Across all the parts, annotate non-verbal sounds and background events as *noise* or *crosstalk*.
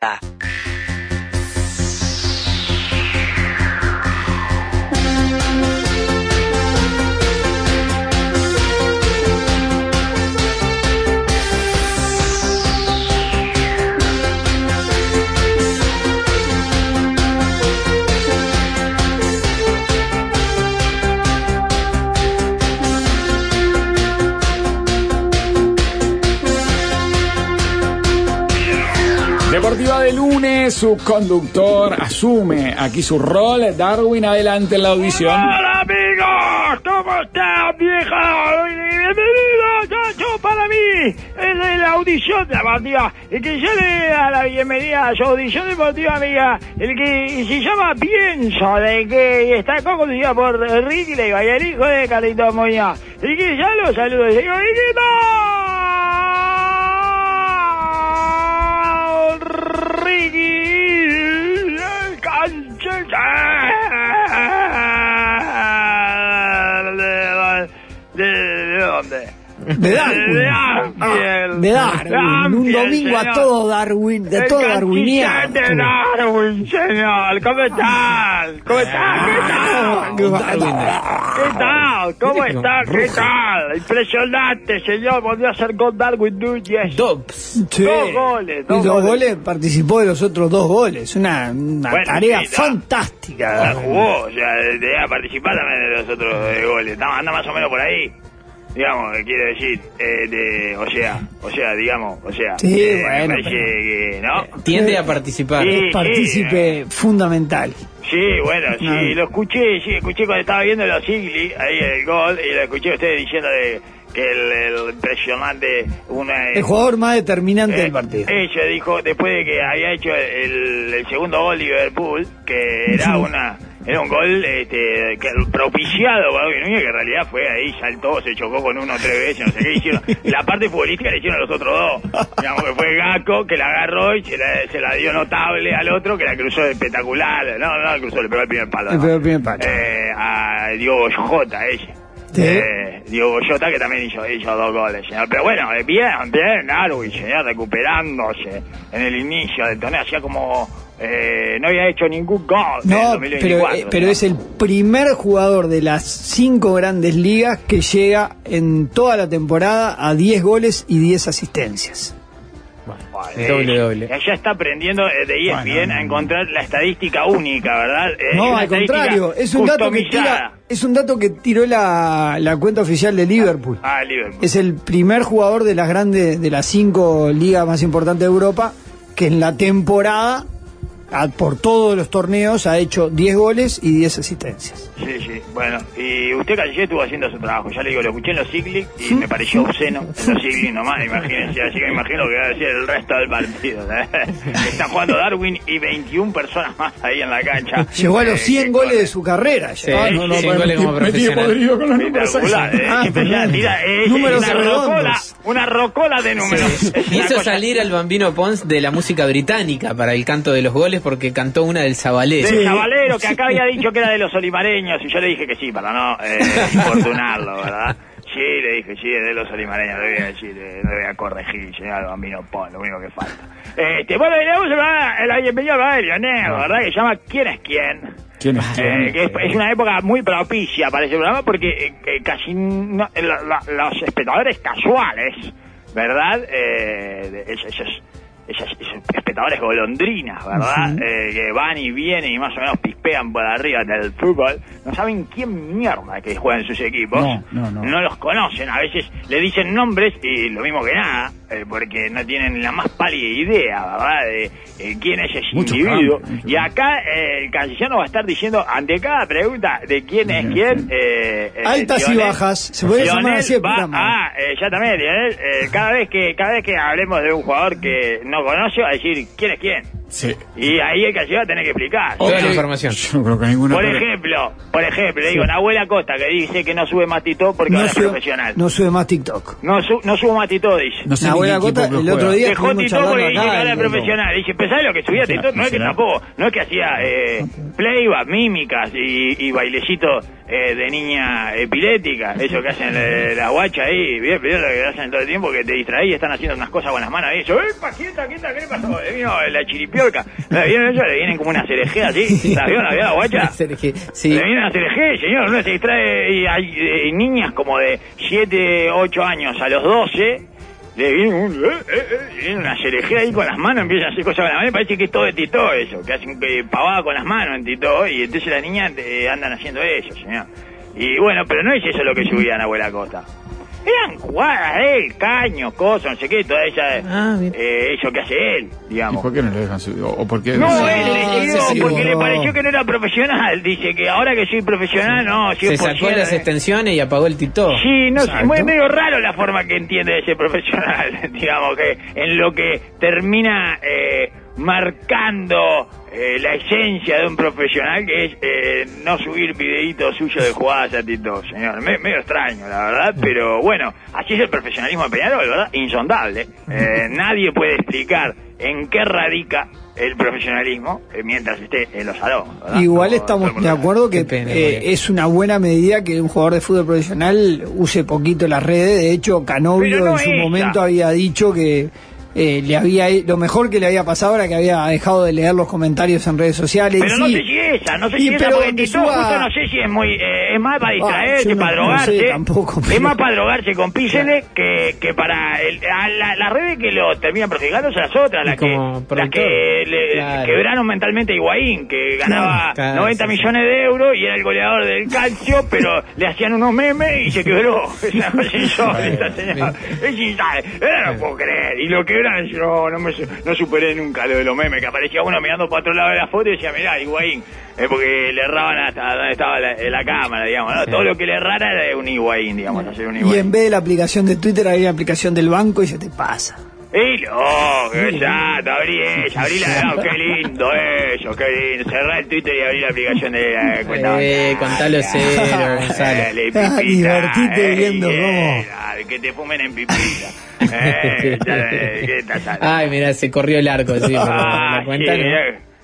Deportiva su conductor asume aquí su rol. Darwin, adelante en la audición. Hola amigos, ¿cómo están vieja? Bienvenidos, Chacho, para mí es la audición deportiva. El que yo le da la bienvenida a su audición deportiva, amiga, el que se llama Pienso, de que está conducida por Ricky Leiva y el hijo de Carlito Moya. Y que ya lo saludo, señor Ricky, dónde? De Darwin. De Darwin. De Darwin. Un domingo a todo Darwin, de todo Darwiniano. De Darwin, señor. ¿Cómo están? ¿Cómo están? ¿Qué tal? ¿Qué tal? ¿Cómo están? ¿Qué tal? Impresionante, señor. Volvió a ser con Darwin Núñez. Sí. Dos goles, Y dos dos goles. goles, participó de los otros dos goles. Una, una Bueno, tarea fantástica. La jugó, o sea, debía participar también de los otros eh, goles. Anda más o menos por ahí. Digamos, ¿qué quiere decir? Eh, de, o sea, o sea, digamos, o sea. Sí, eh, bueno, que, ¿no? Tiende a participar. Sí. Es partícipe fundamental. Sí, bueno, sí, No. lo escuché, sí, escuché cuando estaba viendo los Sigli, ahí el gol, y lo escuché a ustedes diciendo de, que el, el impresionante, una... El jugador más determinante Eh, del partido. Ella dijo, después de que había hecho el, el segundo gol Liverpool, que era una era un gol este, que, propiciado Núñez, que en realidad fue ahí, saltó, se chocó con uno tres veces, no sé qué hicieron. *laughs* La parte futbolística la hicieron los otros dos. Digamos que fue Gaco, que la agarró y se la, se la dio notable al otro, que la cruzó espectacular. No, no, la cruzó, le pegó el primer palo. Le pegó el primer palo. Eh, a Diogo Jota, ella. Sí. Eh, Jota que también hizo, hizo dos goles, señor. Pero bueno, eh, bien, bien, Darwin, señor, recuperándose en el inicio del torneo. Hacía como... eh, no había hecho ningún gol No, 2024. pero, eh, pero es el primer jugador de las cinco grandes ligas que llega en toda la temporada a 10 goles y 10 asistencias. Vale, Doble, eh, doble. Ya está aprendiendo eh, de ESPN Bueno, a encontrar la estadística única, ¿verdad? Eh, No, al contrario, es un dato que tira, es un dato que tiró la, la cuenta oficial de Liverpool. Ah, Liverpool. Es el primer jugador de las grandes, de las cinco ligas más importantes de Europa que en la temporada, a- por todos los torneos, ha hecho 10 goles y 10 asistencias. Sí, sí. Bueno, y usted Calle estuvo haciendo su trabajo. Ya le digo, lo escuché en los Cyclic y me pareció obsceno en los Cyclic nomás, imagínense. Así que me imagino que va a decir el resto del partido. ¿eh? *laughs* Está jugando Darwin y 21 personas más ahí en la cancha. Llegó a los Eh, 100 que goles corre. de su carrera. Sí, ya. Ah, no, no, 100 goles como profesional. Espectacular, eh, Ah, impresionante. Tira, eh, Números una redondos. rocola, una rocola de números. Una Hizo salir al bambino Pons de la música británica para el canto de los goles porque cantó una del Zabalero. Del Zabalero, que acá había dicho que era de los olimareños, y yo le dije que sí, para no eh, *laughs* infortunarlo, ¿verdad? Sí, le dije, sí, es de los olimareños, le voy a decir, eh, no le voy a corregir, señor Bambino Pon, lo único que falta. Este, bueno, y le dar la bienvenida a Lionel, ¿verdad? Que se llama ¿Quién es quién? ¿Quién es quién? Eh, que es, es una época muy propicia para ese programa porque eh, que casi no- la- la- los espectadores casuales, ¿verdad? Eh, de- esos, esos- esos espectadores golondrinas, ¿verdad? Eh, que van y vienen y más o menos pispean por arriba del fútbol, no saben quién mierda que juega en sus equipos. No, no, no. los conocen, a veces le dicen nombres y lo mismo que nada, eh, porque no tienen la más pálida idea, ¿verdad? De eh, quién es ese Mucho individuo. y acá eh, el canciller va a estar diciendo ante cada pregunta de quién es quién. eh, eh, Altas y bajas. Se puede llamar así el va programa. a, eh, ya también, Lionel, eh, cada vez que cada vez que hablemos de un jugador que no conoce, va a decir quién es quién. Sí. Y ahí el que lleva tiene que explicar. Toda la Ok, información. *laughs* Yo no creo que ninguna. Por ejemplo, por ejemplo, le digo, Nahuela Costa que dice que no sube más Tito porque ahora No es sube, profesional. no sube más TikTok. No, su- no subo más Tito, dice. No sé Cota, que el otro día- Dejó charlando porque dice que ahora es profesional. Dice, ¿pensás lo que subía Sí, Tito? No es que tampoco, no es que hacía eh, playback, mímicas y, y bailecitos eh, de niña epilética, eso que hacen eh, la guacha ahí, bien, pero lo que hacen todo el tiempo que te distraí y están haciendo unas cosas con las manos ahí, eso, ¡epa, quieta, quieta, qué le pasó! Le vino la Le vienen como una cereje así, ¿la vio, la vio la guacha? Sí. Le viene a hacer eje, señor, uno se distrae y hay eh, niñas como de 7, 8 años a los 12, le viene, un, eh, eh, eh, una cereje ahí con las manos, empiezan a hacer cosas con las manos, parece que es todo de Tito eso, que hacen pavada con las manos en Tito, y entonces las niñas andan haciendo eso, señor. Y bueno, pero no es eso lo que subían Abuela Costa. Eran jugadas, él, caños, cosas, no sé qué, toda esa, Ah, bien. eh, eso que hace él, ¿Y digamos. por qué no lo dejan subir? ¿O, o por qué No, él No, decidió sí, porque le pareció que no era profesional. Dice que ahora que soy profesional, no, 100%. Se sacó las eh. extensiones y apagó el Tito. Sí, no sé, Exacto. muy medio raro la forma que entiende de ser profesional, *laughs* digamos, que en lo que termina eh, marcando eh, la esencia de un profesional, que es eh, no subir videitos suyos de jugadas a TikTok, señor. Me- medio extraño, la verdad, pero bueno, así es el profesionalismo de Peñarol, ¿verdad? Insondable. Eh, nadie puede explicar en qué radica el profesionalismo eh, mientras esté en los salones. Igual No, estamos de acuerdo que pena, eh, es una buena medida que un jugador de fútbol profesional use poquito las redes. De hecho, Canovio no en su ella. momento había dicho que eh, le había lo mejor que le había pasado era que había dejado de leer los comentarios en redes sociales. Pero no sí, sé si esa, no si esa, pero porque que Tito suba- justo no sé si es muy, eh, es más para Ah, distraerse, yo no- para no drogarse, sé tampoco, es más para drogarse con píxeles que, que para el, a la, las redes que lo terminan perjudicando son las otras, las que, las que le Claro. quebraron mentalmente a Higuaín, que ganaba Claro, 90 sí, sí. millones de euros y era el goleador del calcio, pero le hacían unos memes y se quebró. Es *laughs* una cosa *laughs* insólita, señor. Es insólita. Era no puedo creer. Y lo quebran y no, no, me, no superé nunca lo de los memes, que aparecía uno mirando para otro lado de la foto y decía, mirá, Higuaín. Eh, porque le erraban hasta donde estaba la, la cámara, digamos. ¿no? Sí. Todo lo que le errara era un Higuaín, digamos, hacer un y Higuaín. en vez de la aplicación de Twitter había la aplicación del banco y se te pasa. ¡Y no! Abrí esa, abrí la... no, ¡Qué lindo eso! ¡Qué lindo! Cerrá el Twitter y abrí la aplicación de la cuenta. Eh, contalo cero, Gonzalo. Dale, Ah, pipita, divertite eh, viendo yeah, cómo- dale, Que te fumen en pipita. Eh. Ay, mira, se corrió el arco, sí, pero Ah, la cuenta sí, no. mirá,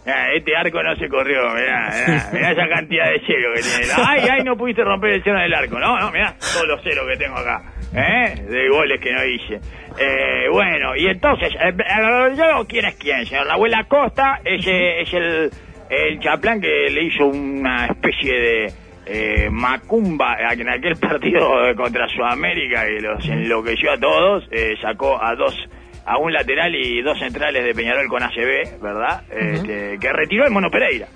mirá, este arco no se corrió, mirá, mirá, mirá esa cantidad de cero que tiene. Ay, ay, no pudiste romper el cero del arco. No, no, mirá todos los ceros que tengo acá, ¿eh? De goles que no hice. Eh, bueno, y entonces, eh, eh, yo, ¿quién es quién, señor? La abuela Costa es, eh, es el, el chaplán que le hizo una especie de eh, macumba en aquel *laughs* partido contra Sudamérica que los enloqueció a todos, eh, sacó a dos a un lateral y dos centrales de Peñarol con ACB, ¿verdad? Este, que retiró el Mono Pereira.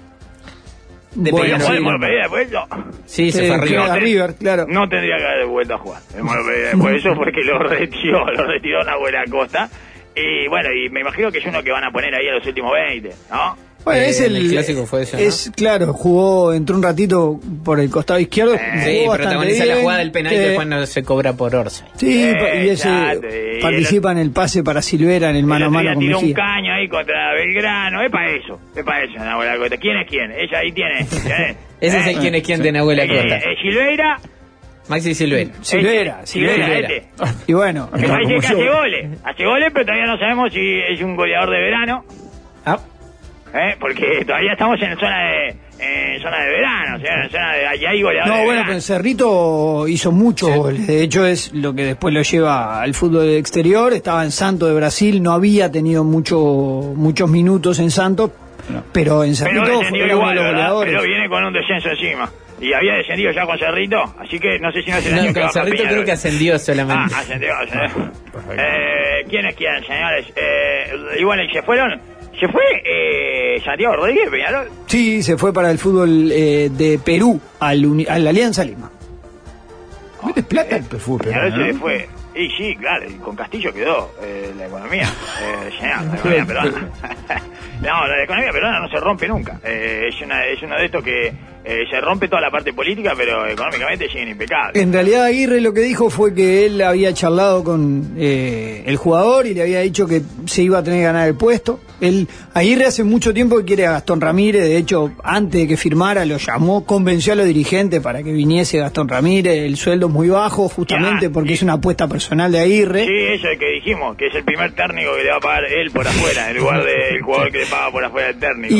De Bueno, ¿Podía Peñarol. jugar el sí. No. Sí, se fue arriba. claro. River, claro. No tendría que haber vuelto a jugar después. Eso porque lo retiró, lo retiró la buena costa. Y bueno, y me imagino que es uno que van a poner ahí a los últimos 20, ¿no? Bueno, Eh, es el, el clásico fue eso, ¿no? Es claro, jugó, entró un ratito por el costado izquierdo. Eh, jugó Sí, protagoniza la bien, jugada del penal y eh, después no se cobra por Orsa. Sí, Eh, y ese y participa en el pase para Silvera en el mano a mano con tiró un caño ahí contra Belgrano. Es para eso, es para eso, Nahuel Acosta. ¿Quién es quién? Ella ahí tiene. *laughs* ¿eh? Ese es ¿Eh? el quién es quién de Nahuel Acosta. eh, Silveira, Maxi Silvera. Silvera, Silvera, Silvera. este. Y bueno, Que *laughs* parece que hace goles. Hace goles, pero todavía no sabemos si es un goleador de verano. Ah, ¿eh? Porque todavía estamos en zona de, en zona de verano. O sea, en zona de. Allá hay goleadores. no, de bueno, pero en Cerrito hizo muchos goles. De hecho, es lo que después lo lleva al fútbol exterior. Estaba en Santo de Brasil, no había tenido mucho, muchos minutos en Santos, pero en Pero Cerrito fue uno igual, de los ¿verdad? goleadores. Pero viene con un descenso encima. Y había descendido ya con Cerrito, así que no sé si no es el no, año con Cerrito creo que ascendió solamente. Ah, ascendió, ascendió. perfecto. Eh, ¿Quién es quién, señores? Eh, y bueno, y se fueron. Se fue eh, Santiago Rodríguez, Peñarol. Sí, se fue para el fútbol eh, de Perú, al, uni- a la Alianza Lima. ¿Metes plata el fútbol Peñarol se no? fue. Y sí, claro, con Castillo quedó eh, la economía. *laughs* Eh, la economía peruana. *laughs* no, la economía peruana no se rompe nunca. Eh, es, una, es uno de estos que eh, se rompe toda la parte política, pero económicamente siguen impecables. En realidad Aguirre lo que dijo fue que él había charlado con eh, el jugador y le había dicho que se iba a tener que ganar el puesto. Él, Aguirre hace mucho tiempo que quiere a Gastón Ramírez, de hecho antes de que firmara lo llamó, convenció a los dirigentes para que viniese Gastón Ramírez, el sueldo es muy bajo justamente Ya, porque y- es una apuesta personal de Aguirre. Sí, eso es que dijimos, que es el primer técnico que le va a pagar él por afuera, en lugar del *laughs* jugador que le paga por afuera del técnico.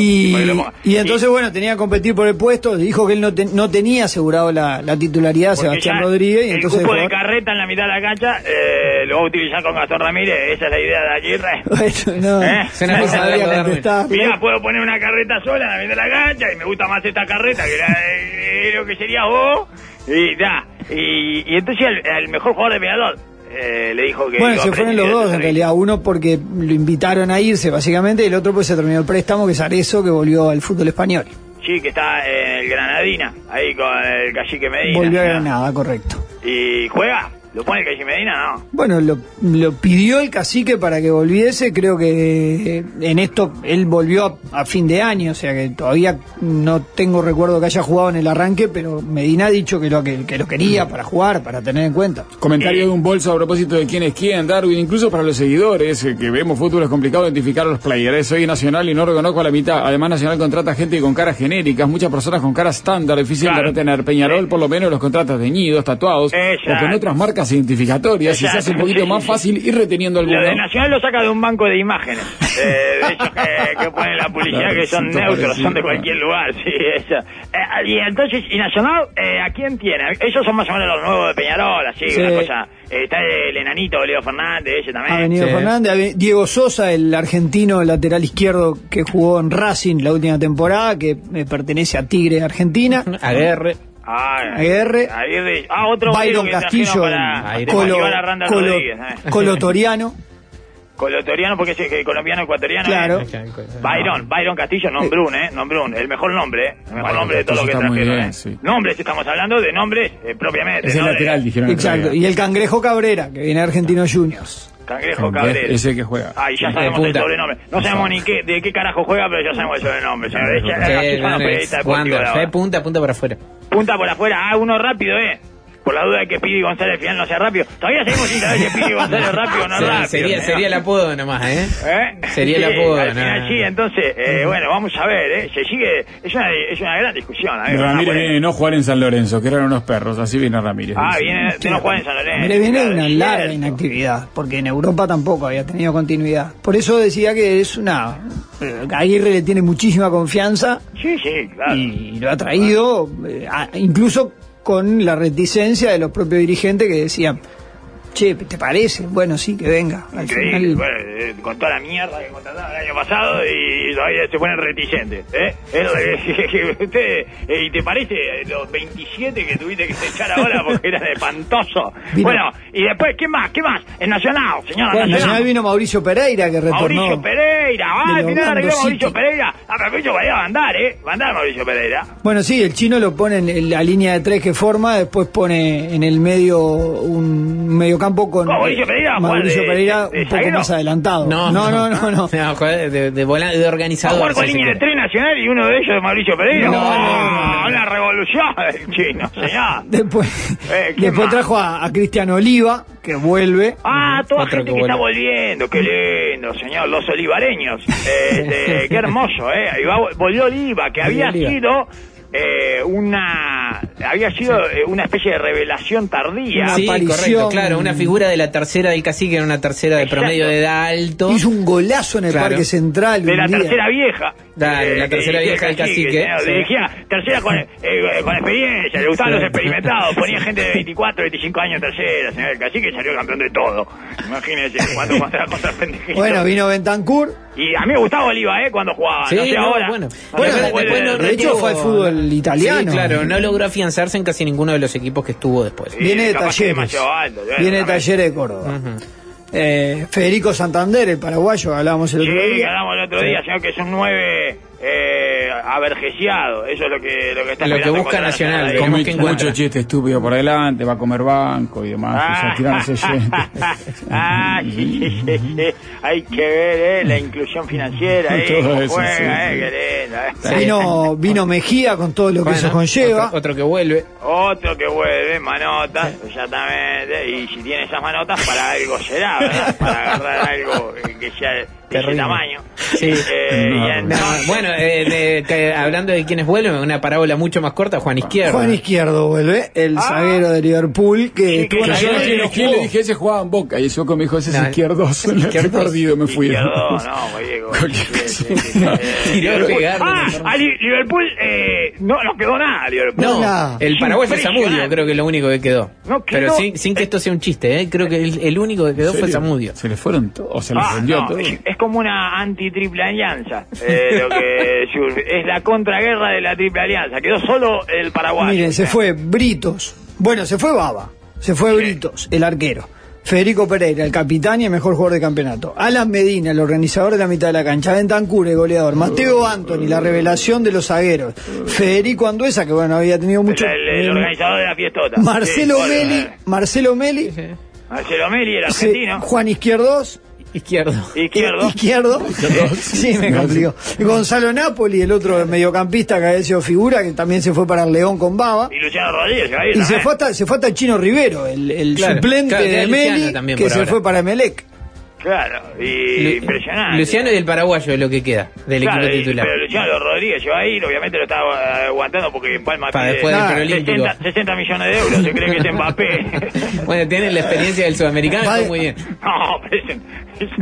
Y, entonces, bueno, tenía que competir por el puesto. Dijo que él no, te- no tenía asegurado la, la titularidad porque Sebastián Rodríguez. Y el entonces cupo de carreta en la mitad de la cancha eh, lo va a utilizar con Gastón Ramírez, esa es la idea de Aguirre. *laughs* bueno, no, ¿Eh? No cosa de sabía contestar. Mira, puedo poner una carreta sola en la mitad de la cancha y me gusta más esta carreta que la de, de lo que sería vos. Y ya. Y, y entonces el, el mejor jugador de Peñarol eh, le dijo que. Bueno, se fueron los de dos en realidad. Uno porque lo invitaron a irse, básicamente, y el otro pues se terminó el préstamo, que es Arezo, que volvió al fútbol español. Sí, que está en el Granadina, ahí con el Cacique Medina. volvió a. Granada, correcto. ¿Y juega? ¿Lo pone el Cacique Medina? No. Bueno, lo, lo pidió el cacique para que volviese. Creo que eh, en esto él volvió a, a fin de año, o sea que todavía no tengo recuerdo que haya jugado en el arranque, pero Medina ha dicho que lo, que, que lo quería para jugar, para tener en cuenta. Comentario de un bolso a propósito de quién es quién, Darwin, incluso para los seguidores, eh, que vemos fútbol es complicado identificar a los players. Soy Nacional y no reconozco a la mitad. Además, Nacional contrata gente con caras genéricas, muchas personas con caras estándar, difícil Claro. de retener. Peñarol, por lo menos, los contratas teñidos, tatuados, Exacto. o con otras marcas identificatorias, y se hace un poquito sí, más fácil ir reteniendo Lo de. Nacional lo saca de un banco de imágenes. *laughs* eh, de esos que, que ponen la publicidad que son Claro, neutros, son de cualquier lugar. Sí, eso. Eh, y entonces, ¿y Nacional eh, a quién tiene? Ellos son más o menos los nuevos de Peñarol, así, Sí. una cosa. Eh, está el enanito Leo Fernández, ese también. Ha venido Sí. Fernández, Diego Sosa, el argentino lateral izquierdo que jugó en Racing la última temporada, que eh, pertenece a Tigre Argentina. Aguerre. Ah, Aguirre. Aguirre. Ah, otro Byron Castillo, para. Colo, Colo-. ¿eh? Colotoriano. *laughs* Colotoriano porque es eh, colombiano ecuatoriano. Claro. ¿eh? Byron, Byron Castillo, Nombrun, ¿eh? Nombrun, el mejor nombre, ¿eh? El mejor nombre de todo lo que Castillo está muy trajeron, bien, ¿eh? sí. Nombres, estamos hablando de nombres eh, propiamente. Es el ¿no? Lateral, dijeron. Exacto. Y el Cangrejo Cabrera, que viene de Argentinos Juniors. Cangrejo Cabrera. Ese que juega. Ay, ya sabemos el sobrenombre. No sabemos ni qué, de qué carajo juega, pero ya sabemos el sobrenombre. señor. Sí, los no, ahora. punta, punta para afuera. Punta por afuera. Ah, uno rápido, ¿eh? Por la duda de que Pidi González al final no sea rápido. Todavía seguimos sin saber si Pidi González es rápido o no *laughs* rápido. sería, sería el apodo nomás, ¿eh? ¿Eh? Sería el Sí, apodo, Al no, final no, sí, no. entonces, eh, bueno, vamos a ver, ¿eh? Se sigue, es una, es una gran discusión. ¿eh? Ramírez Una- viene de no jugar en San Lorenzo, que eran unos perros, así viene Ramírez. Ah, dice. viene de no jugar en San Lorenzo. Mire, viene de una larga cierto. inactividad, porque en Europa tampoco había tenido continuidad. Por eso decía que es una. eh, Aguirre le tiene muchísima confianza Sí, sí, claro. y lo ha traído, eh, incluso con la reticencia de los propios dirigentes que decían: Che, ¿te parece? Bueno, sí, que venga. Al Increíble, final. bueno, eh, con toda la mierda que contrataron el año pasado y todavía se ponen reticentes. ¿eh? *laughs* Usted, eh, ¿Y te parece los 27 que tuviste que echar ahora porque eran espantoso? Vino- Bueno, y después, ¿qué más? ¿Qué más? El Nacional, señora Bueno, Nacional. Vino Mauricio Pereira, que retornó. Mauricio Pereira, ah, al final arregló Mauricio. Pereira. Ah, pero Mauricio Pereira va a andar, ¿eh? Va a andar Mauricio Pereira. Bueno, sí, el chino lo pone en la línea de tres que forma, después pone en el medio un mediocampo con ¿Cómo, Mauricio Pereira? ¿Juega Mauricio Pereira de un poco más adelantado. no, no, no. no. joder, de, de, organizador. jugar con línea de tres nacional y uno de ellos es Mauricio Pereira. No, ¡Oh, no, no, Una revolución *laughs* chino, señor. Después, Eh, ¿qué *laughs* después trajo a, a Cristian Oliva, que vuelve. Ah, toda gente que que, está volviendo, qué lindo, señor, los olivareños. *laughs* Este, qué hermoso, ¿eh? Ahí va, volvió Oliva, que había Oliva. sido eh, una había sido eh, una especie de revelación tardía. Una Sí, aparición. correcto, claro, una figura de la tercera del cacique, era una tercera de Exacto. promedio de edad alto. Hizo un golazo en el Claro. Parque Central. de un la día. tercera vieja. Dale, la tercera vieja del cacique, sí. Dirigía tercera con, eh, con experiencia, le gustaban los experimentados, ponía gente de 24, 25 años tercera, señor. El cacique salió campeón de todo. Imagínese cuando *laughs* contra. Bueno, vino Bentancur. Y a mí me gustaba Oliva, ¿eh? Cuando jugaba. Sí, no sé no, ahora. bueno. Bueno, después no- de hecho fue al fútbol italiano. Sí, claro, no logró afianzarse en casi ninguno de los equipos que estuvo después. Sí, Viene de Talleres. alto, Viene de. Talleres de Córdoba. Eh, Federico Santander, el paraguayo, hablábamos el Sí, otro día. hablamos el otro día, señor, que es un 9 eh, avergeciado. Eso es lo que, lo que está Lo que busca Nacional, como que mucho chiste estúpido por adelante, va a comer banco y demás. Ah, y *laughs* ah, sí, sí, sí, sí. Hay que ver eh, la inclusión financiera, eh, Todo eso, juega, sí, eh, sí. qué lindo, eh. Vino, vino Mejía con todo lo que Bueno, eso conlleva. Otro, otro que vuelve. Otro que vuelve, manotas, exactamente, y si tiene esas manotas, para algo será, ¿verdad? *laughs* Para agarrar algo que sea de tamaño. Sí. Eh, No, No, bueno, eh, de- hablando de quienes vuelven, una parábola mucho más corta, Juan Izquierdo. Juan Izquierdo vuelve, el Ah. zaguero de Liverpool que Sí, estuvo que en yo no no no quién le dije ese jugaba en Boca y el Soco me dijo ese es No, he izquierdos. perdido me fui. Izquierdo, *laughs* no. Eh, pegar, Ah, no, a Li- Liverpool eh, no nos quedó nada, Liverpool. No, el paraguayo Impresionante. Zamudio creo que es lo único que quedó. No quedó- Pero sin, sin que esto sea un chiste, ¿eh? creo que el, el único que quedó ¿En fue? Zamudio. Se le fueron todos, o se les Ah, vendió no, todo. Como una anti-triple alianza. eh, lo que *laughs* es la contraguerra de la triple alianza. Quedó solo el Paraguay. Miren, se fue Britos. Bueno, se fue Baba. Se fue Britos, el arquero. Federico Pereira, el capitán y el mejor jugador de campeonato. Alan Medina, el organizador de la mitad de la cancha. Bentancur, el goleador. Mateo Anthony, la revelación de los zagueros. Federico Anduesa, que bueno, había tenido mucho. El, el- el organizador de la fiestota. Marcelo Sí, Meli. Marcelo Meli, Marcelo Meli, el argentino. Juan Izquierdos, Izquierdo. Izquierdo. Izquierdo. *laughs* sí, me complicó. Gonzalo Napoli, el otro mediocampista que había sido figura, que también se fue para el León con Baba. Y Luciano Rodríguez. ahí Y se también. fue, hasta, se fue hasta el Chino Rivero, el, el Claro, suplente claro, de Meli, también que se ahora. fue para Melec. Claro, y Lu- impresionante. Luciano y el paraguayo es lo que queda del Claro, equipo y- titular. Pero Luciano Rodríguez llegó ahí, obviamente lo estaba eh, aguantando porque en Palma Para pide después del Claro, preolímpico. 60, 60 millones de euros, se cree que es Mbappé. *laughs* Bueno, tienen la experiencia del sudamericano, muy bien. no, pero es- es-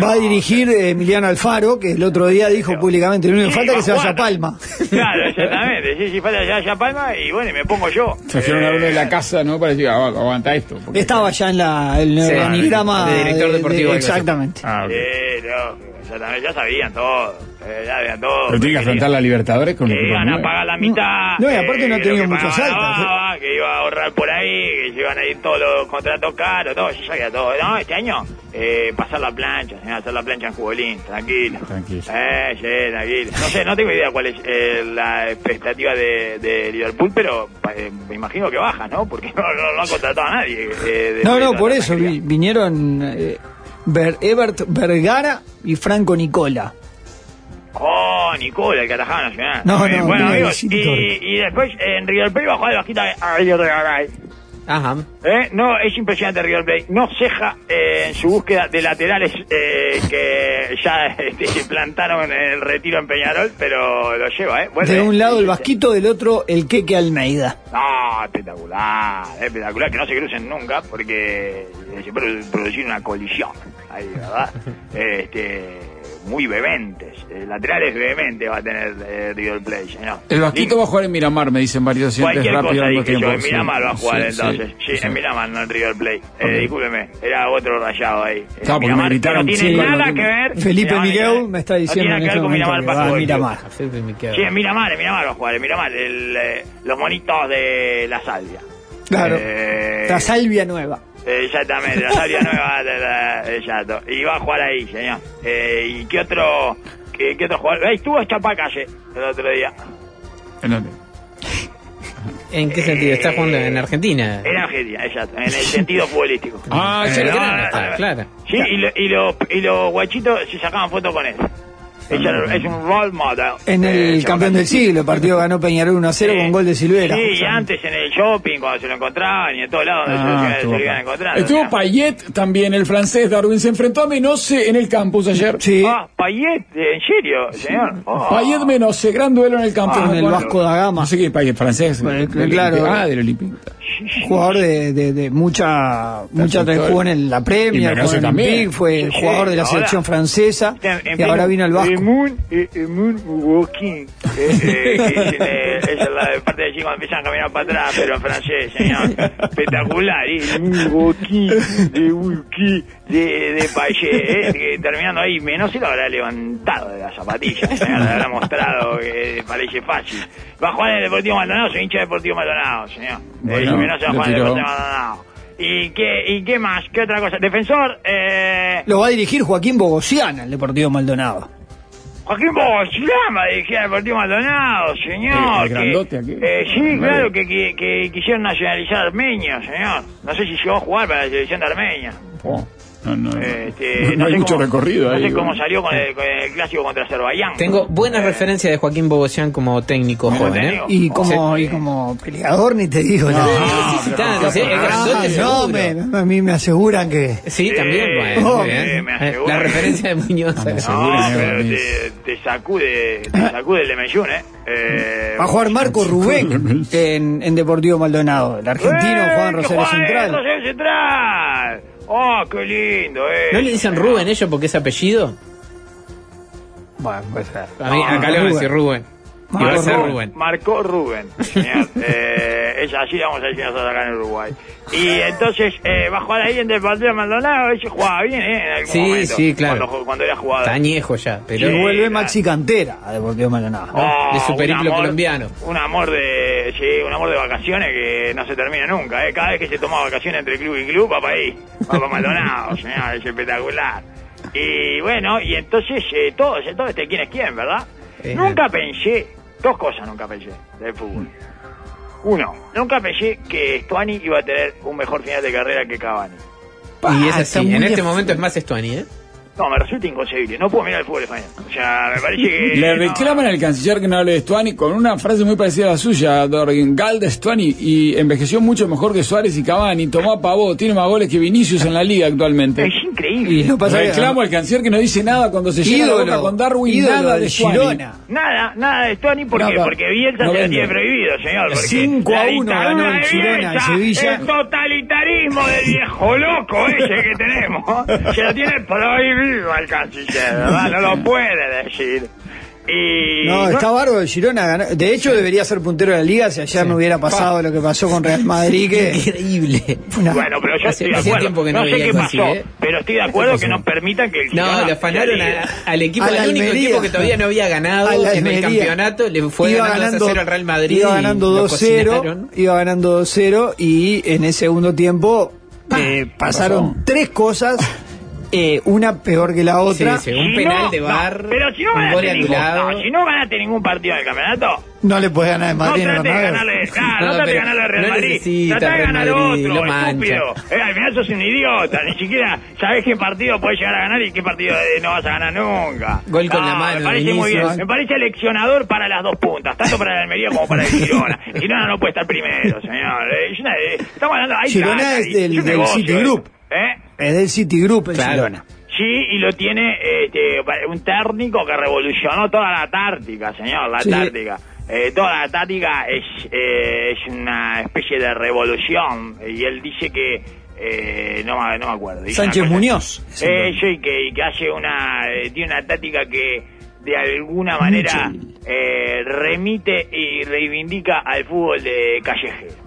Va a dirigir eh, Emiliano Alfaro, que el otro día dijo Pero- públicamente, lo único que Sí, falta es que se vaya a. Palma. *laughs* Claro, exactamente. Sí, sí, falta ya, ya Palma y bueno, y me pongo yo. Se fueron a Eh, hablar de la casa, ¿no? Para decir, ah, aguanta esto. porque- Estaba ya en la, el Sí, organigrama de director deportivo, exactamente. Ah, ok. Sí, no, ya sabían todo. eh, ya sabían todo. Pero tiene que afrontar la Libertadores con que iban a pagar la mitad. No, y aparte no ha pagaba la altos, ¿eh? Que iba a ahorrar por ahí, que se iban a ir todos los contratos caros, todo, ya sabía todo. No, este año, eh, pasar la plancha, señor, hacer la plancha en Jubolín, tranquilo. Tranquilo. Eh, sí, tranquilo. No sé, no tengo idea cuál es eh, la expectativa de, de Liverpool, pero eh, me imagino que baja, ¿no? Porque *laughs* no, no, no han contratado a nadie. eh, No, no, por eso vi- vinieron eh, Ber- Ebert Vergara y Franco Nicola. Oh, Nicola, el que atajaba Nacional. No, Eh, no, bueno, no, amigos, y, y después en River Plate bajó de bajita de Ariel Regaray. Ajá. ¿Eh? No, es impresionante River Plate. No ceja eh, en su búsqueda de laterales eh, que ya *laughs* este, se plantaron en el retiro en Peñarol, pero lo lleva, ¿eh? Vuelve. De un lado el Vasquito, del otro el Queque Almeida. No, espectacular, espectacular, que no se crucen nunca porque eh, se puede producir una colisión ahí, ¿verdad? *laughs* este, muy vehementes, eh, laterales vehementes va a tener eh, River Plate, señor. El Vasquito va a jugar en Miramar, me dicen varios oyentes Cualquier rápido cosa dije yo, tiempo. en sí. Miramar va a jugar Sí, entonces. Sí, sí. en Miramar, no en River Plate. Eh, Ok. discúlpeme, era otro rayado ahí. En Claro, porque me que gritaron, no tiene sí, nada que ver. Felipe Miramar, Miguel me está diciendo No en tiene nada que este ver con Miramar que va. Miramar. Felipe Miquel. Sí, en Miramar, en Miramar va a jugar, en Miramar, el, eh, los monitos de la salvia. Claro. Eh, La salvia nueva. Eh, Exactamente, la salvia nueva exacto. Y va a jugar ahí, señor. Eh, ¿Y qué otro, qué, qué otro jugador? Ahí estuvo Chapacalle el otro día. ¿En dónde? ¿En qué sentido? ¿Está jugando en Argentina? En Argentina, exacto, en el sentido futbolístico. Ah, Eh, no, no, no. claro. Sí, y, lo- y, los, y los guachitos se sacaban fotos con él. Es un role model. En el Eh, campeón del siglo, el partido ganó Peñarol 1 a 0 Sí. con gol de Silvera. Sí, y antes en el shopping, cuando se lo encontraban, y en todos lados donde Ah, se, lo iban encontrando. Estuvo. Payet también, el francés Darwin. Se enfrentó a Menose en el campus ayer. Sí, Ah, Payet, ¿en serio, señor? Oh. Payet Menose, gran duelo en el campus. con el Bueno, Vasco da Gama. No sé qué Payet, francés. Bueno, del claro. Ah, del. Jugador de, de, de mucha mucha jugó en la Premier, jugó en también. Olympique, fue Sí, sí, jugador de la ahora- selección francesa y ahora vino al eh, Vasco. Moon, *laughs* eh, eh, moon walking. Eh, eh, eh, es la parte de chicos cuando empiezan a caminar para atrás, pero en francés, señor. Espectacular, ¿eh? Moon walking, de walking, de, de Payet, eh, terminando ahí, menos se lo habrá levantado de la zapatilla, señor, le habrá mostrado que parece fácil. Va a jugar en el Deportivo Maldonado, soy hincha del Deportivo Maldonado, señor. Si Menose va a jugar el tiró. Deportivo Maldonado. ¿Y qué, ¿Y qué más? ¿Qué otra cosa? Defensor, eh... Lo va a dirigir Joaquín Bogosiana, el Deportivo Maldonado. Joaquín Boslama dirigía el Deportivo Maldonado, señor. ¿El- el que- grandote aquí? eh, sí, Vale. claro, que, que, que quisieron nacionalizar Armenia, señor. No sé si llegó a jugar para la selección de Armenia. Oh, no, no, no. Este, No hay mucho cómo- recorrido No ahí. sé cómo bueno. salió con el, con el clásico contra Azerbaiyán. Tengo buenas Eh, referencias de Joaquín Bobosian como técnico joven, ¿eh? Y como, y como peleador ni te digo. No, no, me- a mí me aseguran que... Sí, Sí, también, bueno, me- La referencia de Muñoz. Ah, me eh. No, pero te, te sacude, te sacude el Lemeyún, ¿eh? eh Va a jugar Marco Rubén en, en Deportivo Maldonado. El argentino ¡Eh, Juan Rosario juega en Central. Rosario Central. Oh, qué lindo, eh. ¿No le dicen Rubén ellos porque es apellido? Bueno, pues, A mí, acá le van a decir Rubén. Ser Rubén. Rubén. Marcó Rubén, señor. *laughs* eh, es así, vamos a decir nosotros acá en Uruguay. Y entonces eh, va a jugar ahí en Deportivo Maldonado. Ese jugaba bien, ¿eh? En algún Sí, momento, sí, claro. Cuando, cuando era jugador. Está añejo ya, pero... Y Sí. vuelve claro. Maxi Cantera a Deportivo Maldonado. Oh, de su un periplo amor- colombiano. Un amor de, sí, un amor de vacaciones que no se termina nunca, ¿eh? Cada vez que se toma vacaciones entre club y club, va para ahí, va para Maldonado, *laughs* señor, es espectacular. Y bueno, y entonces eh, todo, todo este quién es quién, ¿verdad? Eh. Nunca pensé, dos cosas nunca pensé del fútbol. Uno, nunca pensé que Stuani iba a tener un mejor final de carrera que Cavani. Y es así, en este momento es más Estuani, ¿eh? No, me resulta inconcebible, no puedo mirar el fútbol español. O sea, me parece que... Le no. reclaman al canciller que no hable de Stuani con una frase muy parecida a la suya, Dorgal de Stuani, y envejeció mucho mejor que Suárez y Cavani, tomó a Pavó, tiene más goles que Vinicius en la liga actualmente. Increíble. Y lo pasa Reclamo al canciller que no dice nada cuando se llena la boca con Darwin, ídolo nada de. Girona. Nada, nada de Stuani porque, Nada. porque Bielsa No se la tiene prohibido, señor. Porque 5 a la 1 dictadura ganó el de Girona Bielsa, Sevilla. El totalitarismo del viejo loco ese que tenemos se lo tiene prohibido al canciller, ¿verdad? No lo puede decir. Y No, está bárbaro el Girona. De hecho, debería ser puntero de la liga si ayer no hubiera pasado lo que pasó con Real Madrid. Que *laughs* Increíble. una- Bueno, pero yo Hace- estoy de acuerdo. tiempo que no no sé veía qué algo así, pasó, ¿eh? pero estoy de acuerdo que no permitan que el No, Girona le afanaron a- al equipo, al único Almería. equipo que todavía no había ganado en el Almería. campeonato, le fue Iba ganando, 2 a 0 al Real Madrid. Iba y ganando lo 2-0. cocinaron. Iba ganando 2-0 y en el segundo tiempo eh, pasaron pasó? tres cosas. Eh, una peor que la otra. Sí, sí, un Si penal no- de no, bar, pero si no un gol ganaste ningún, no, si no ganaste ningún partido del campeonato, No le puede ganar No Madrid en trate de ganarle, *laughs* claro, no, No, trate de ganarle al Real no Madrid. necesita Trata de Real ganar Madrid, otro, lo mancha. estúpido. Eh, al final sos un idiota, ni siquiera sabés qué partido puedes llegar a ganar y qué partido eh, no vas a ganar nunca. Gol con No, la mano, Me parece muy bien, me parece leccionador para las dos puntas, tanto para el Almería como para el Girona. *laughs* Girona no puede estar primero, señor. Eh, eh, estamos hablando, hay Girona es del- del negocio, Citigroup. ¿Eh? Es del Citigroup el Claro. Girona. Sí, y lo tiene este, un técnico que revolucionó toda la táctica, señor, la Sí. táctica. Eh, toda la táctica es, eh, es una especie de revolución y él dice que eh, no, me- no me acuerdo. dice Sánchez Muñoz. Eh, sí, que, que hace una eh, tiene una táctica que de alguna manera eh, remite y reivindica al fútbol de callejero.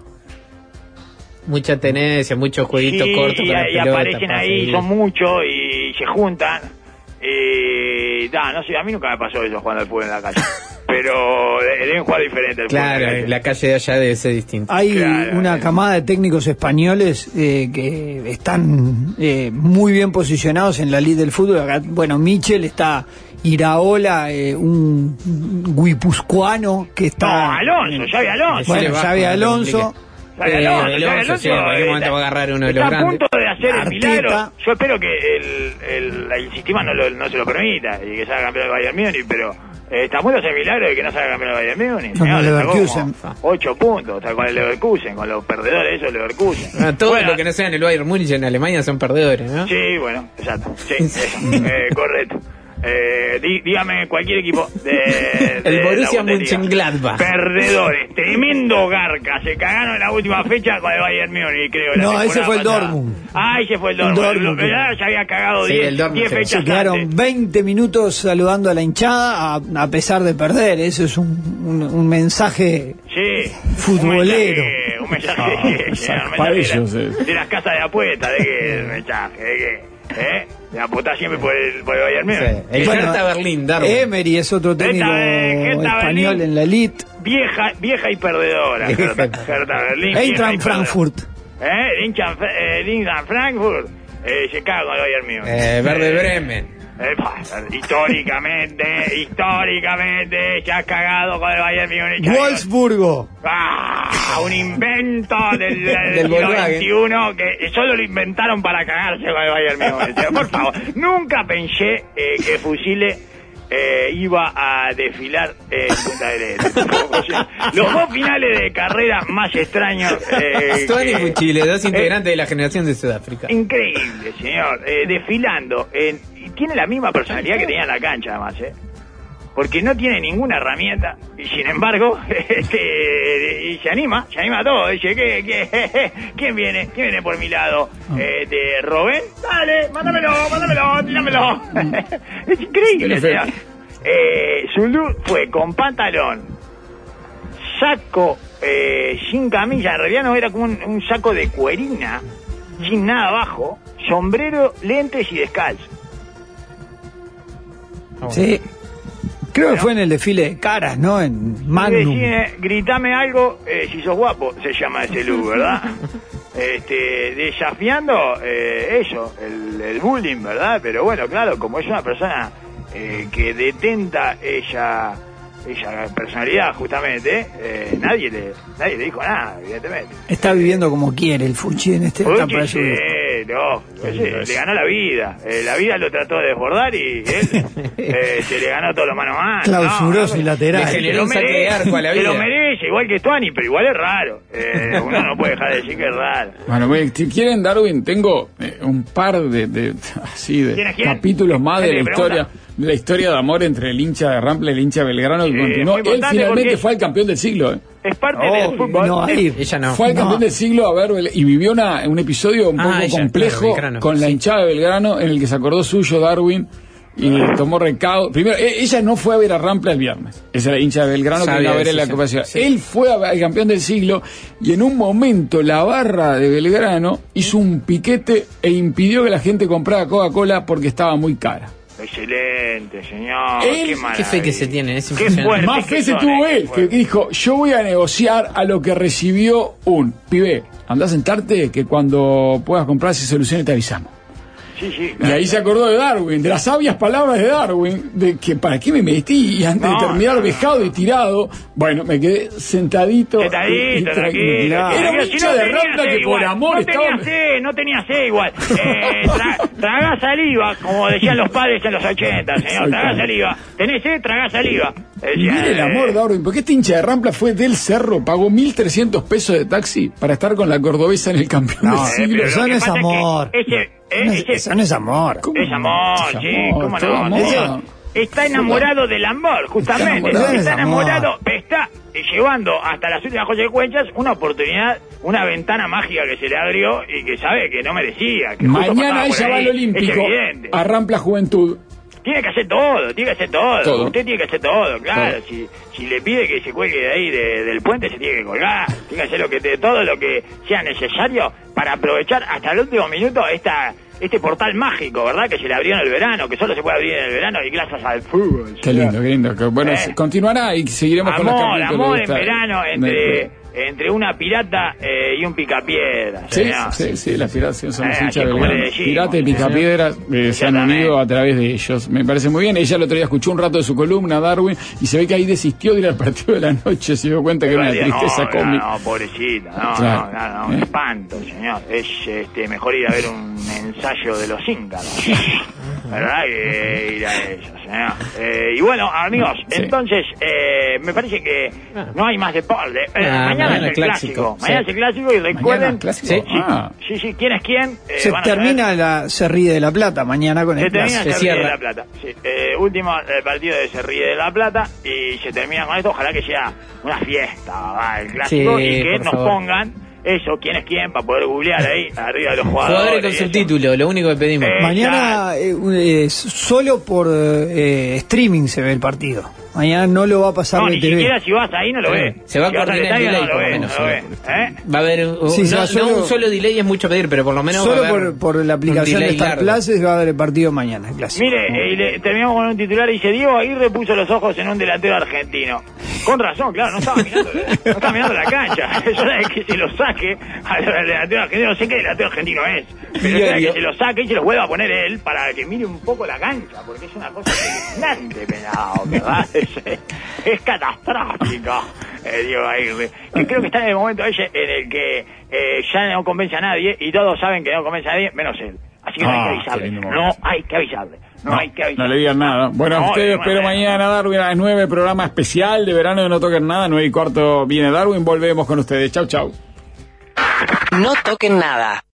Mucha tenencia, muchos jueguitos Sí, cortos y, con la y pelota. aparecen ahí, son muchos y se juntan. Y da, no sé, a mí nunca me pasó eso jugando al fútbol en la calle. *laughs* Pero de- deben jugar diferente el. Claro, en la calle. de allá debe ser distinta. Hay Claro, una eh. camada de técnicos españoles eh, que están eh, muy bien posicionados en la lid del fútbol. Acá, bueno, Michel está Iraola, eh, un guipuzcoano que No, está. Alonso, Xavi Alonso. Bueno, Xavi Alonso. Xavi Eh, Alonso, Alonso, Xavi Alonso, sí, en cualquier momento está- va a agarrar uno de los está a grandes. punto de hacer el milagro. Yo espero que el, el, el sistema no, lo- no se lo permita y que salga campeón del Bayern Múnich, pero eh, está de hacer el milagro de que no salga campeón del Bayern Múnich. El le sacó Leverkusen. Ocho puntos, está con el Leverkusen, con los perdedores de esos Leverkusen. Ah, todo Bueno, lo que no sea en el Bayern Múnich en Alemania son perdedores, ¿no? Sí, bueno, exacto. Sí, *laughs* eso, eh, correcto. Eh, dí- dígame cualquier equipo de, *laughs* de El Borussia. Mönchengladbach. Perdedores, tremendo garca. Se cagaron en la última fecha con el Bayern Múnich, creo. la No, ese fue el pasada. Dortmund. Ah, ese fue el El Dortmund. Dortmund, Lo- ya, había cagado Sí, 10 el Dortmund, 10 sí. fechas Se quedaron antes. 20 minutos saludando a la hinchada a, a pesar de perder. Eso es un, un- un mensaje. Sí. Futbolero. Un mensaje, un Ah, mensaje, para mensaje ellos, de, eh. la- de las casas de apuestas. ¿De qué el mensaje? ¿De qué? ¿Eh? De apostar siempre por el, por el Bayern Múnich. Sí. El Bueno, Berlín, Darwin. Emery es otro técnico eh, Hertha español Berlín. en la elite. Vieja, vieja y perdedora. Hertha, Berlín. Eintracht. Frankfurt. ¿Eh? Hincha, eh, Frankfurt eh, con el Bayern Múnich. Eh, Verde Bremen. Eh, históricamente, históricamente, se ha cagado con el Bayern Múnich. Wolfsburgo. Ah, un invento del, *laughs* del, Del siglo. XXI que solo lo inventaron para cagarse con el Bayern Múnich. Por favor, nunca pensé eh, que Fusile eh, iba a desfilar eh, en Punta del Este. O sea, los dos finales de carrera más extraños. Eh, *laughs* que- Fuchile, dos eh, integrantes de la generación de Sudáfrica. Increíble, señor. Eh, desfilando. En, y tiene la misma personalidad que tenía en la cancha, además, ¿eh? Porque no tiene ninguna herramienta. Y sin embargo, *laughs* este, y se anima, se anima a todo. Dice, ¿qué, qué, *laughs* quién viene? ¿Quién viene por mi lado? Eh, ¿De Robén? Dale, mándamelo, mándamelo, tíramelo. *laughs* es increíble, señor. Eh, Zulu fue con pantalón, saco eh, sin camisa, en realidad no era como un, un saco de cuerina, sin nada abajo, sombrero, lentes y descalzo. Sí. Creo que fue en el desfile de caras, ¿no? En Magnum. decide, gritame algo eh, si sos guapo, se llama ese look, *laughs* ¿verdad? este, desafiando eh, eso, el, el bullying, ¿verdad? Pero bueno, claro, como es una persona eh, que detenta ella ella personalidad justamente, eh, nadie le nadie le dijo nada, evidentemente. Está viviendo como quiere el Fuchi en este Uy, no, ese le ganó la vida. Eh, la vida lo trató de desbordar y *laughs* él eh, se le ganó todo lo mano a mano. Clausuró No, su no, lateral. Le se generó lo merece, arco a la se lo vida. merece, igual que Stuani, pero igual es raro. Eh, uno no puede dejar de decir que es raro. Bueno, bueno, si quieren, Darwin, tengo eh, un par de, de- *laughs* así de ¿Quién es quién? capítulos más de la ¿Quién le historia, la historia de amor entre el hincha de Rampla y el hincha de Belgrano que Sí, continuó. Él finalmente fue el campeón del siglo. ¿eh? Es parte Oh, del fútbol. no, ahí. Ella no. Fue el campeón No. del siglo a ver y vivió una, un episodio un Ah, poco ella, complejo Belgrano, con la sí. hinchada de Belgrano en el que se acordó suyo Darwin y tomó recaudo. Primero, e- ella no fue a ver a Rampla el viernes. Esa era la hincha de Belgrano que iba a ver en la Copa Ciudad. sí. Él fue al campeón del siglo y en un momento la barra de Belgrano hizo un piquete e impidió que la gente comprara Coca-Cola porque estaba muy cara. Excelente, señor. Él- qué, Qué fe que se tiene, es Qué impresionante. fuerte Más fe se tuvo él, que dijo, yo voy a negociar a lo que recibió un pibe. Andá a sentarte que cuando puedas comprar esa solución te avisamos. Sí, sí. Y ahí se acordó de Darwin, de las sabias palabras de Darwin, de que para qué me metí y antes No, de terminar no, vejado y tirado, bueno, me quedé sentadito. y- y Sentadito, tranquilo. Era un si hincha no de sed que por amor no estaba... tenía sed, no tenía sed igual. *laughs* Eh, tra- tragá saliva, como decían los padres en los 80, señor. Tragá saliva. ¿Tenés sed? Tragá saliva. Mire el eh, amor, Darwin, porque este hincha de Rampla fue del Cerro, pagó 1.300 pesos de taxi para estar con la cordobesa en el campeón No, del eh, siglo. eso no es amor. que ese, eh, No es- ese- Eso no es amor. Es amor, Es sí, cómo no. amor. Está enamorado del amor, justamente. Está enamorado. Está enamorado, llevando hasta las últimas consecuencias una oportunidad, una ventana mágica que se le abrió y que sabe que no merecía. Que Mañana ella va al Olímpico, a Rampla Juventud. Tiene que hacer todo, tiene que hacer todo. Todo. Usted tiene que hacer todo, claro. Si, si le pide que se cuelgue de ahí de- del puente, se tiene que colgar. Tiene que hacer lo que, de todo lo que sea necesario para aprovechar hasta el último minuto esta este portal mágico, ¿verdad? Que se le abrió en el verano, que solo se puede abrir en el verano y gracias al fútbol. Qué lindo, qué lindo. bueno, Eh. continuará y seguiremos con los Amor, capítulos amor de en verano de- entre, una pirata eh, y un picapiedra. Sí, sí, sí, las piratas son Eh, hinchas de. Pirata y Picapiedra eh, se han unido a través de ellos. Me parece muy bien. Ella el otro día escuchó un rato de su columna, Darwin, y se ve que ahí desistió de ir al partido de la noche. Se dio cuenta que era una tristeza no, cómica. No, no, pobrecita, no, Claro. no, no, no, un Eh. espanto, señor. Es este, mejor ir a ver un ensayo de los íncaros, *laughs* ¿verdad? Que ir a señor. Eh, y bueno, amigos, Sí. entonces, eh, me parece que no hay más deporte. Eh, Ah, mañana, es el clásico. Mañana es el clásico y recuerden... Clásico. Sí. Ah. Sí, sí, ¿quién es quién? Eh, Se termina la Se ríe de la Plata mañana con Se el termina clásico. se ríe de la plata. Sí. Eh, último eh, partido de se ríe de la plata y se termina con esto. Ojalá que sea una fiesta, va, el clásico Sí, y que nos favor. pongan eso, quién es quién, para poder googlear ahí *laughs* arriba de los jugadores. Jugadores con y eso. subtítulo, lo único que pedimos. Eh, Mañana eh, eh, solo por eh, streaming se ve el partido. Mañana no lo va a pasar No, de ni TV. siquiera si vas ahí no lo Sí. ves. Se va a Si al coordinar el delay, no lo por lo menos, no lo ves. ¿Eh? Va a haber un, Sí, no, solo- no un solo delay es mucho pedir, pero por lo menos Solo va a haber por, por la aplicación de Star. Plus va a haber el partido mañana, clásico. Mire, eh, y le- terminamos con un titular y dice, Diego Aguirre puso los ojos en un delantero argentino. Con razón, claro, no estaba mirando, no estaba mirando la cancha. *laughs* Eso es que se lo saque al delantero argentino, no sé qué delantero argentino es, pero es que se lo saque y se lo vuelva a poner él para que mire un poco la cancha, porque es una cosa impresionante, pelado, ¿verdad? Es, es catastrófico. Eh, digo, ahí, que creo que está en el momento ese en el que eh, ya no convence a nadie y todos saben que no convence a nadie, menos él. Así que no hay que Ah, avisarle. qué lindo No hay que avisarle. No, hay que No avisarle. le digan nada. Bueno, No, a ustedes no, espero no, mañana, Darwin, a las 9, programa especial de verano de No Toquen Nada, 9 y cuarto viene Darwin, volvemos con ustedes. Chau, chau. No toquen nada.